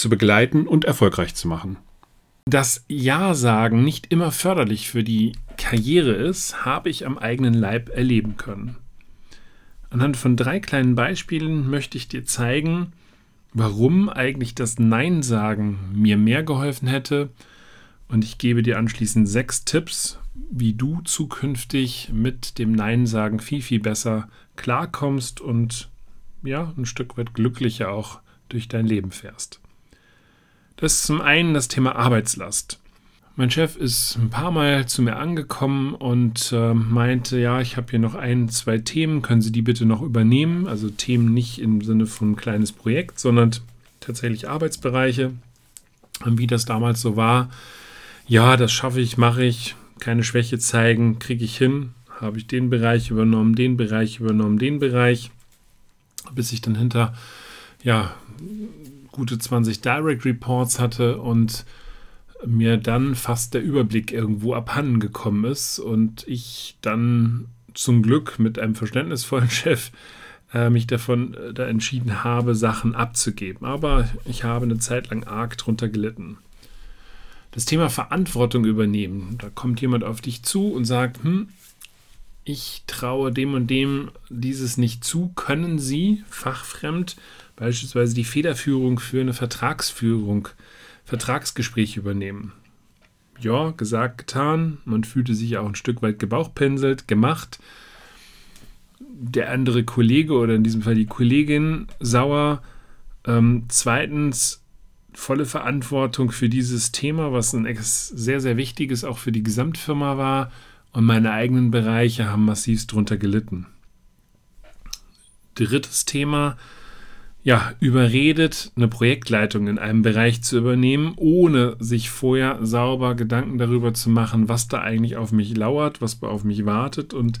zu begleiten und erfolgreich zu machen. Dass Ja-Sagen nicht immer förderlich für die Karriere ist, habe ich am eigenen Leib erleben können. Anhand von drei kleinen Beispielen möchte ich dir zeigen, warum eigentlich das Nein-Sagen mir mehr geholfen hätte. Und ich gebe dir anschließend sechs Tipps, wie du zukünftig mit dem Nein-Sagen viel, viel besser klarkommst und ja, ein Stück weit glücklicher auch durch dein Leben fährst. Das ist zum einen das Thema Arbeitslast. Mein Chef ist ein paar Mal zu mir angekommen und äh, meinte, ja, ich habe hier noch ein, zwei Themen, können Sie die bitte noch übernehmen? Also Themen nicht im Sinne von ein kleines Projekt, sondern tatsächlich Arbeitsbereiche. Und wie das damals so war, ja, das schaffe ich, mache ich, keine Schwäche zeigen, kriege ich hin, habe ich den Bereich übernommen, den Bereich übernommen, den Bereich, bis ich dann hinter, ja, gute 20 Direct Reports hatte und mir dann fast der Überblick irgendwo abhanden gekommen ist und ich dann zum Glück mit einem verständnisvollen Chef äh, mich davon äh, da entschieden habe, Sachen abzugeben. Aber ich habe eine Zeit lang arg drunter gelitten. Das Thema Verantwortung übernehmen. Da kommt jemand auf dich zu und sagt, hm, ich traue dem und dem dieses nicht zu, können Sie fachfremd beispielsweise die Federführung für eine Vertragsführung, Vertragsgespräch übernehmen. Ja, gesagt, getan. Man fühlte sich auch ein Stück weit gebauchpinselt, gemacht. Der andere Kollege oder in diesem Fall die Kollegin sauer. Ähm, zweitens volle Verantwortung für dieses Thema, was ein sehr, sehr wichtiges auch für die Gesamtfirma war. Und meine eigenen Bereiche haben massivst drunter gelitten. Drittes Thema, ja, überredet, eine Projektleitung in einem Bereich zu übernehmen, ohne sich vorher sauber Gedanken darüber zu machen, was da eigentlich auf mich lauert, was auf mich wartet. Und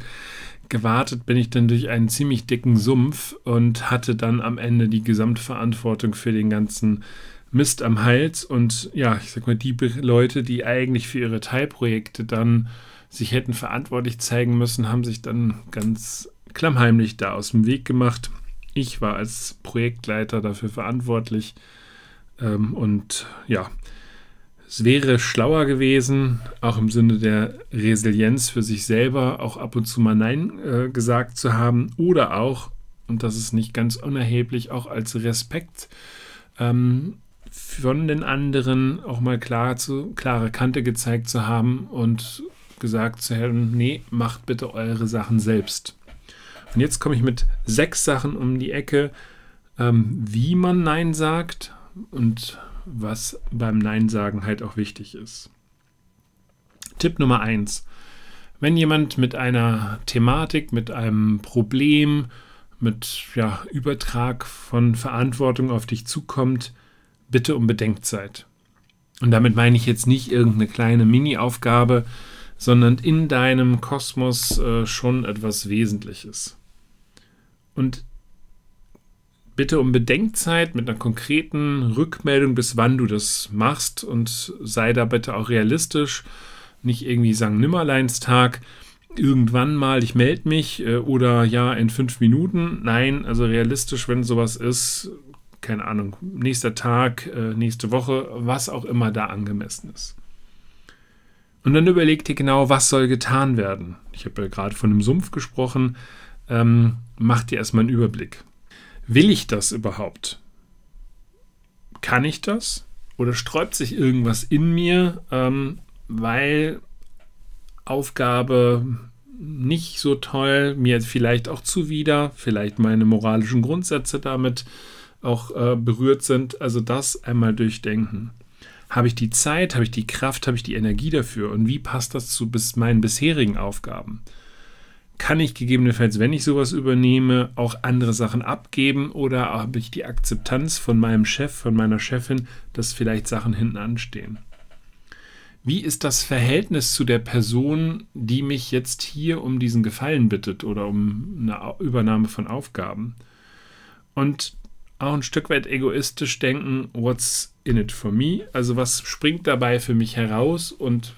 gewartet bin ich dann durch einen ziemlich dicken Sumpf und hatte dann am Ende die Gesamtverantwortung für den ganzen Mist am Hals. Und ja, ich sag mal, die Leute, die eigentlich für ihre Teilprojekte dann sich hätten verantwortlich zeigen müssen, haben sich dann ganz klammheimlich da aus dem Weg gemacht ich war als Projektleiter dafür verantwortlich. Ähm, und ja, es wäre schlauer gewesen, auch im Sinne der Resilienz für sich selber, auch ab und zu mal Nein äh, gesagt zu haben. Oder auch, und das ist nicht ganz unerheblich, auch als Respekt ähm, von den anderen auch mal klar zu, klare Kante gezeigt zu haben und gesagt zu haben, nee, macht bitte eure Sachen selbst. Und jetzt komme ich mit sechs Sachen um die Ecke, ähm, wie man Nein sagt und was beim Nein sagen halt auch wichtig ist. Tipp Nummer eins: Wenn jemand mit einer Thematik, mit einem Problem, mit ja, Übertrag von Verantwortung auf dich zukommt, bitte um Bedenkzeit. Und damit meine ich jetzt nicht irgendeine kleine Mini-Aufgabe, sondern in deinem Kosmos äh, schon etwas Wesentliches. Und bitte um Bedenkzeit mit einer konkreten Rückmeldung, bis wann du das machst und sei da bitte auch realistisch. Nicht irgendwie sagen Nimmerleinstag, irgendwann mal, ich melde mich äh, oder ja, in fünf Minuten. Nein, also realistisch, wenn sowas ist, keine Ahnung, nächster Tag, äh, nächste Woche, was auch immer da angemessen ist. Und dann überleg dir genau, was soll getan werden. Ich habe ja gerade von einem Sumpf gesprochen ähm, mach dir erstmal einen Überblick. Will ich das überhaupt? Kann ich das? Oder sträubt sich irgendwas in mir, ähm, weil Aufgabe nicht so toll, mir vielleicht auch zuwider, vielleicht meine moralischen Grundsätze damit auch äh, berührt sind. Also das einmal durchdenken. Habe ich die Zeit, habe ich die Kraft, habe ich die Energie dafür? Und wie passt das zu bis meinen bisherigen Aufgaben? Kann ich gegebenenfalls, wenn ich sowas übernehme, auch andere Sachen abgeben oder habe ich die Akzeptanz von meinem Chef, von meiner Chefin, dass vielleicht Sachen hinten anstehen? Wie ist das Verhältnis zu der Person, die mich jetzt hier um diesen Gefallen bittet oder um eine Übernahme von Aufgaben? Und auch ein Stück weit egoistisch denken, what's in it for me? Also was springt dabei für mich heraus und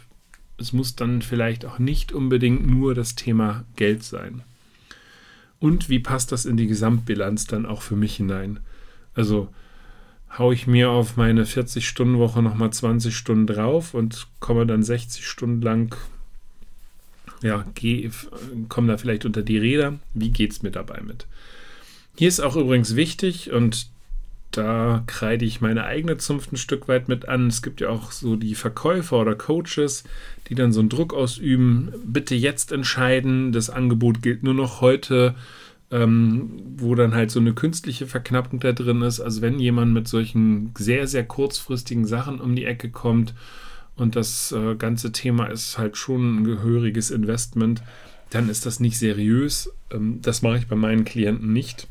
es muss dann vielleicht auch nicht unbedingt nur das Thema Geld sein. Und wie passt das in die Gesamtbilanz dann auch für mich hinein? Also haue ich mir auf meine 40-Stunden-Woche nochmal 20 Stunden drauf und komme dann 60 Stunden lang, ja, komme da vielleicht unter die Räder. Wie geht es mir dabei mit? Hier ist auch übrigens wichtig und da kreide ich meine eigene Zunft ein Stück weit mit an. Es gibt ja auch so die Verkäufer oder Coaches, die dann so einen Druck ausüben. Bitte jetzt entscheiden, das Angebot gilt nur noch heute, ähm, wo dann halt so eine künstliche Verknappung da drin ist. Also wenn jemand mit solchen sehr, sehr kurzfristigen Sachen um die Ecke kommt und das äh, ganze Thema ist halt schon ein gehöriges Investment, dann ist das nicht seriös. Ähm, das mache ich bei meinen Klienten nicht.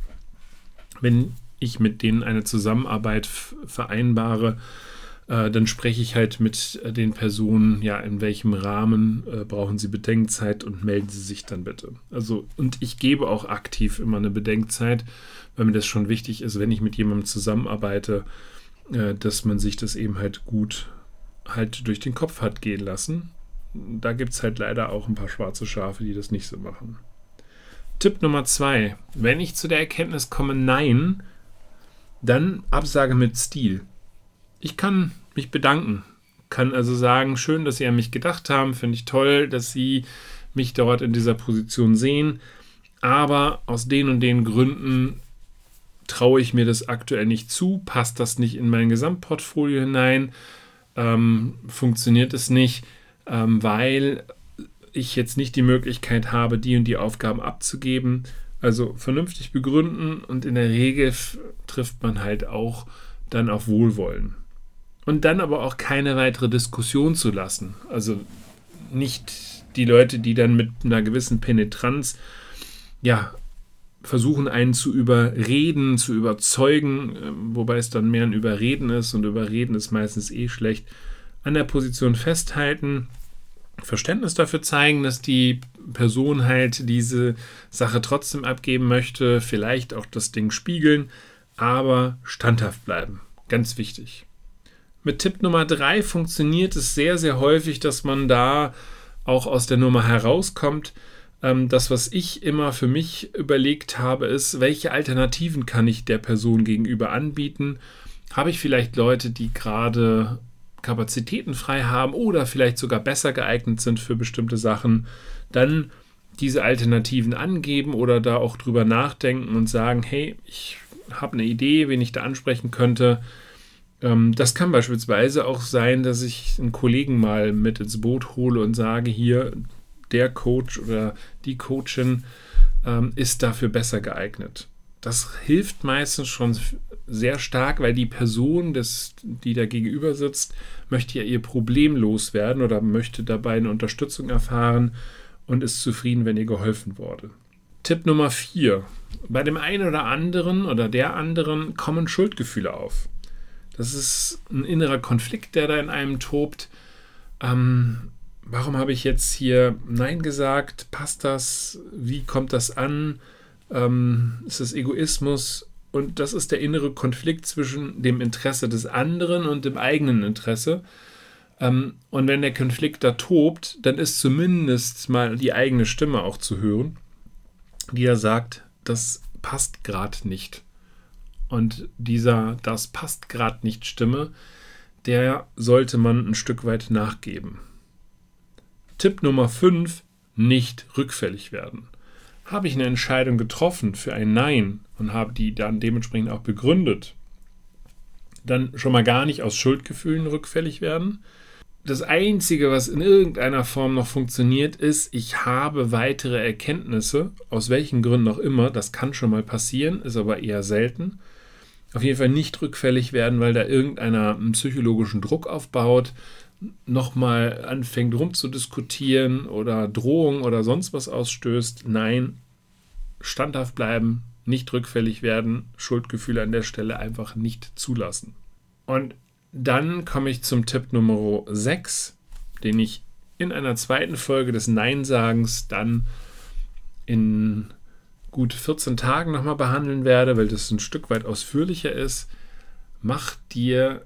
Wenn ich mit denen eine Zusammenarbeit vereinbare, äh, dann spreche ich halt mit äh, den Personen, ja, in welchem Rahmen äh, brauchen sie Bedenkzeit und melden sie sich dann bitte. Also, und ich gebe auch aktiv immer eine Bedenkzeit, weil mir das schon wichtig ist, wenn ich mit jemandem zusammenarbeite, äh, dass man sich das eben halt gut halt durch den Kopf hat gehen lassen. Da gibt es halt leider auch ein paar schwarze Schafe, die das nicht so machen. Tipp Nummer zwei. Wenn ich zu der Erkenntnis komme, nein, dann Absage mit Stil. Ich kann mich bedanken, kann also sagen, schön, dass Sie an mich gedacht haben, finde ich toll, dass Sie mich dort in dieser Position sehen, aber aus den und den Gründen traue ich mir das aktuell nicht zu, passt das nicht in mein Gesamtportfolio hinein, ähm, funktioniert es nicht, ähm, weil ich jetzt nicht die Möglichkeit habe, die und die Aufgaben abzugeben also vernünftig begründen und in der Regel trifft man halt auch dann auf Wohlwollen. Und dann aber auch keine weitere Diskussion zu lassen. Also nicht die Leute, die dann mit einer gewissen Penetranz ja versuchen einen zu überreden, zu überzeugen, ähm, wobei es dann mehr ein Überreden ist und Überreden ist meistens eh schlecht, an der Position festhalten, Verständnis dafür zeigen, dass die Person halt diese Sache trotzdem abgeben möchte, vielleicht auch das Ding spiegeln, aber standhaft bleiben. Ganz wichtig. Mit Tipp Nummer 3 funktioniert es sehr, sehr häufig, dass man da auch aus der Nummer herauskommt. Ähm, das, was ich immer für mich überlegt habe, ist, welche Alternativen kann ich der Person gegenüber anbieten? Habe ich vielleicht Leute, die gerade Kapazitäten frei haben oder vielleicht sogar besser geeignet sind für bestimmte Sachen, dann diese Alternativen angeben oder da auch drüber nachdenken und sagen, hey, ich habe eine Idee, wen ich da ansprechen könnte. Ähm, das kann beispielsweise auch sein, dass ich einen Kollegen mal mit ins Boot hole und sage, hier, der Coach oder die Coachin ähm, ist dafür besser geeignet. Das hilft meistens schon sehr stark, weil die Person, des, die da gegenüber sitzt, möchte ja ihr Problem loswerden oder möchte dabei eine Unterstützung erfahren und ist zufrieden, wenn ihr geholfen wurde. Tipp Nummer 4. Bei dem einen oder anderen oder der anderen kommen Schuldgefühle auf. Das ist ein innerer Konflikt, der da in einem tobt. Ähm, warum habe ich jetzt hier Nein gesagt? Passt das? Wie kommt das an? ähm, ist es Egoismus und das ist der innere Konflikt zwischen dem Interesse des anderen und dem eigenen Interesse. Ähm, und wenn der Konflikt da tobt, dann ist zumindest mal die eigene Stimme auch zu hören, die ja sagt, das passt gerade nicht. Und dieser Das passt gerade nicht Stimme, der sollte man ein Stück weit nachgeben. Tipp Nummer 5, nicht rückfällig werden. Habe ich eine Entscheidung getroffen für ein Nein und habe die dann dementsprechend auch begründet, dann schon mal gar nicht aus Schuldgefühlen rückfällig werden. Das Einzige, was in irgendeiner Form noch funktioniert, ist, ich habe weitere Erkenntnisse, aus welchen Gründen auch immer, das kann schon mal passieren, ist aber eher selten. Auf jeden Fall nicht rückfällig werden, weil da irgendeiner einen psychologischen Druck aufbaut, nochmal anfängt rumzudiskutieren oder Drohung oder sonst was ausstößt. Nein, standhaft bleiben, nicht rückfällig werden, Schuldgefühle an der Stelle einfach nicht zulassen. Und dann komme ich zum Tipp Nummer 6, den ich in einer zweiten Folge des Nein-Sagens dann in gut 14 Tagen nochmal behandeln werde, weil das ein Stück weit ausführlicher ist. Mach dir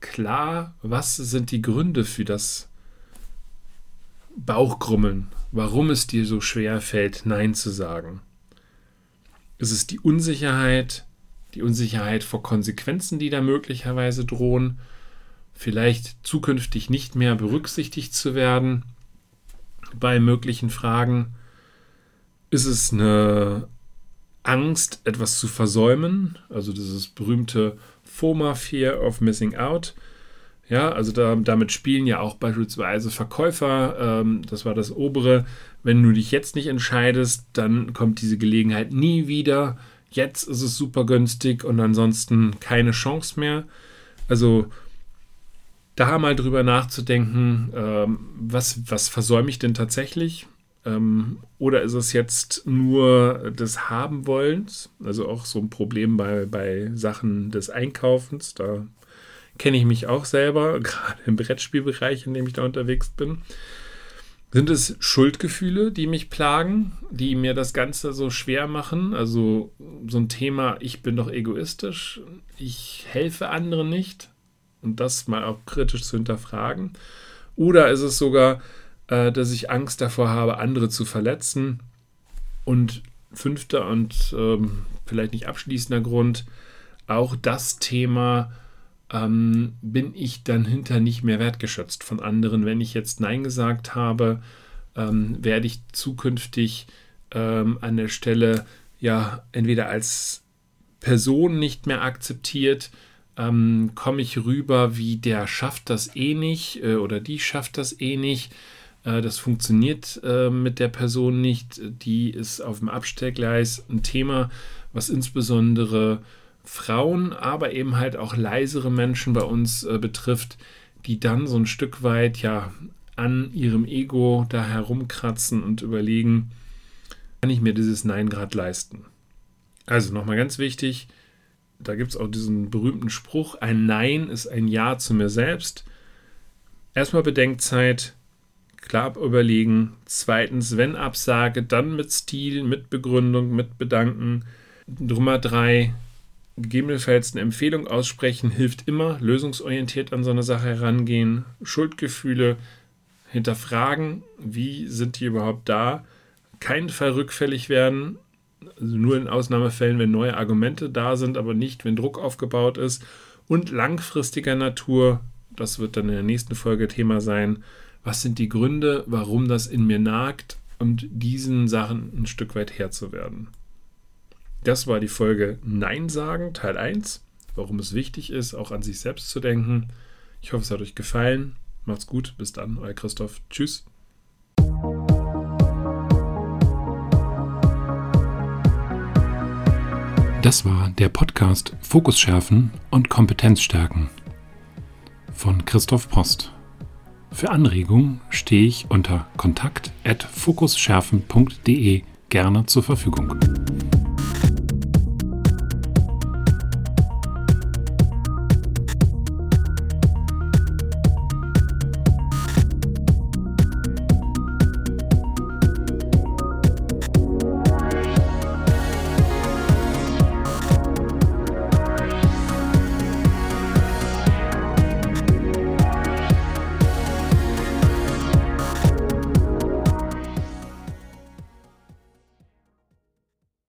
klar, was sind die Gründe für das Bauchgrummeln, warum es dir so schwer fällt, Nein zu sagen. Ist es die Unsicherheit, die Unsicherheit vor Konsequenzen, die da möglicherweise drohen, vielleicht zukünftig nicht mehr berücksichtigt zu werden bei möglichen Fragen? Ist es eine Angst, etwas zu versäumen, also dieses berühmte FOMA, Fear of Missing Out. Ja, also da, damit spielen ja auch beispielsweise Verkäufer, ähm, das war das obere, wenn du dich jetzt nicht entscheidest, dann kommt diese Gelegenheit nie wieder. Jetzt ist es super günstig und ansonsten keine Chance mehr. Also da mal drüber nachzudenken, ähm, was, was versäume ich denn tatsächlich? Ähm, oder ist es jetzt nur des Haben-Wollens? Also auch so ein Problem bei, bei Sachen des Einkaufens. Da kenne ich mich auch selber, gerade im Brettspielbereich, in dem ich da unterwegs bin. Sind es Schuldgefühle, die mich plagen, die mir das Ganze so schwer machen? Also so ein Thema, ich bin doch egoistisch, ich helfe anderen nicht und das mal auch kritisch zu hinterfragen. Oder ist es sogar, äh, dass ich Angst davor habe, andere zu verletzen. Und fünfter und ähm, vielleicht nicht abschließender Grund, auch das Thema, ähm, bin ich dann hinter nicht mehr wertgeschätzt von anderen. Wenn ich jetzt Nein gesagt habe, ähm, werde ich zukünftig ähm, an der Stelle ja entweder als Person nicht mehr akzeptiert, ähm, komme ich rüber wie der schafft das eh nicht äh, oder die schafft das eh nicht äh, das funktioniert äh, mit der Person nicht. Die ist auf dem Abstellgleis ein Thema, was insbesondere Frauen, aber eben halt auch leisere Menschen bei uns äh, betrifft, die dann so ein Stück weit ja an ihrem Ego da herumkratzen und überlegen, kann ich mir dieses Nein gerade leisten? Also nochmal ganz wichtig, da gibt es auch diesen berühmten Spruch, ein Nein ist ein Ja zu mir selbst. Erstmal Bedenkzeit, klar überlegen. Zweitens, wenn Absage, dann mit Stil, mit Begründung, mit Bedanken. Nummer drei, gegebenenfalls eine Empfehlung aussprechen, hilft immer. Lösungsorientiert an so eine Sache herangehen. Schuldgefühle hinterfragen, wie sind die überhaupt da. Keinen Fall rückfällig werden. Also nur in Ausnahmefällen, wenn neue Argumente da sind, aber nicht, wenn Druck aufgebaut ist. Und langfristiger Natur, das wird dann in der nächsten Folge Thema sein, was sind die Gründe, warum das in mir nagt und diesen Sachen ein Stück weit Herr zu werden. Das war die Folge Nein sagen, Teil 1, warum es wichtig ist, auch an sich selbst zu denken. Ich hoffe, es hat euch gefallen. Macht's gut, bis dann, euer Christoph. Tschüss. Das war der Podcast Fokus schärfen und Kompetenz stärken von Christoph Post. Für Anregungen stehe ich unter kontakt.fokusschärfen.de gerne zur Verfügung.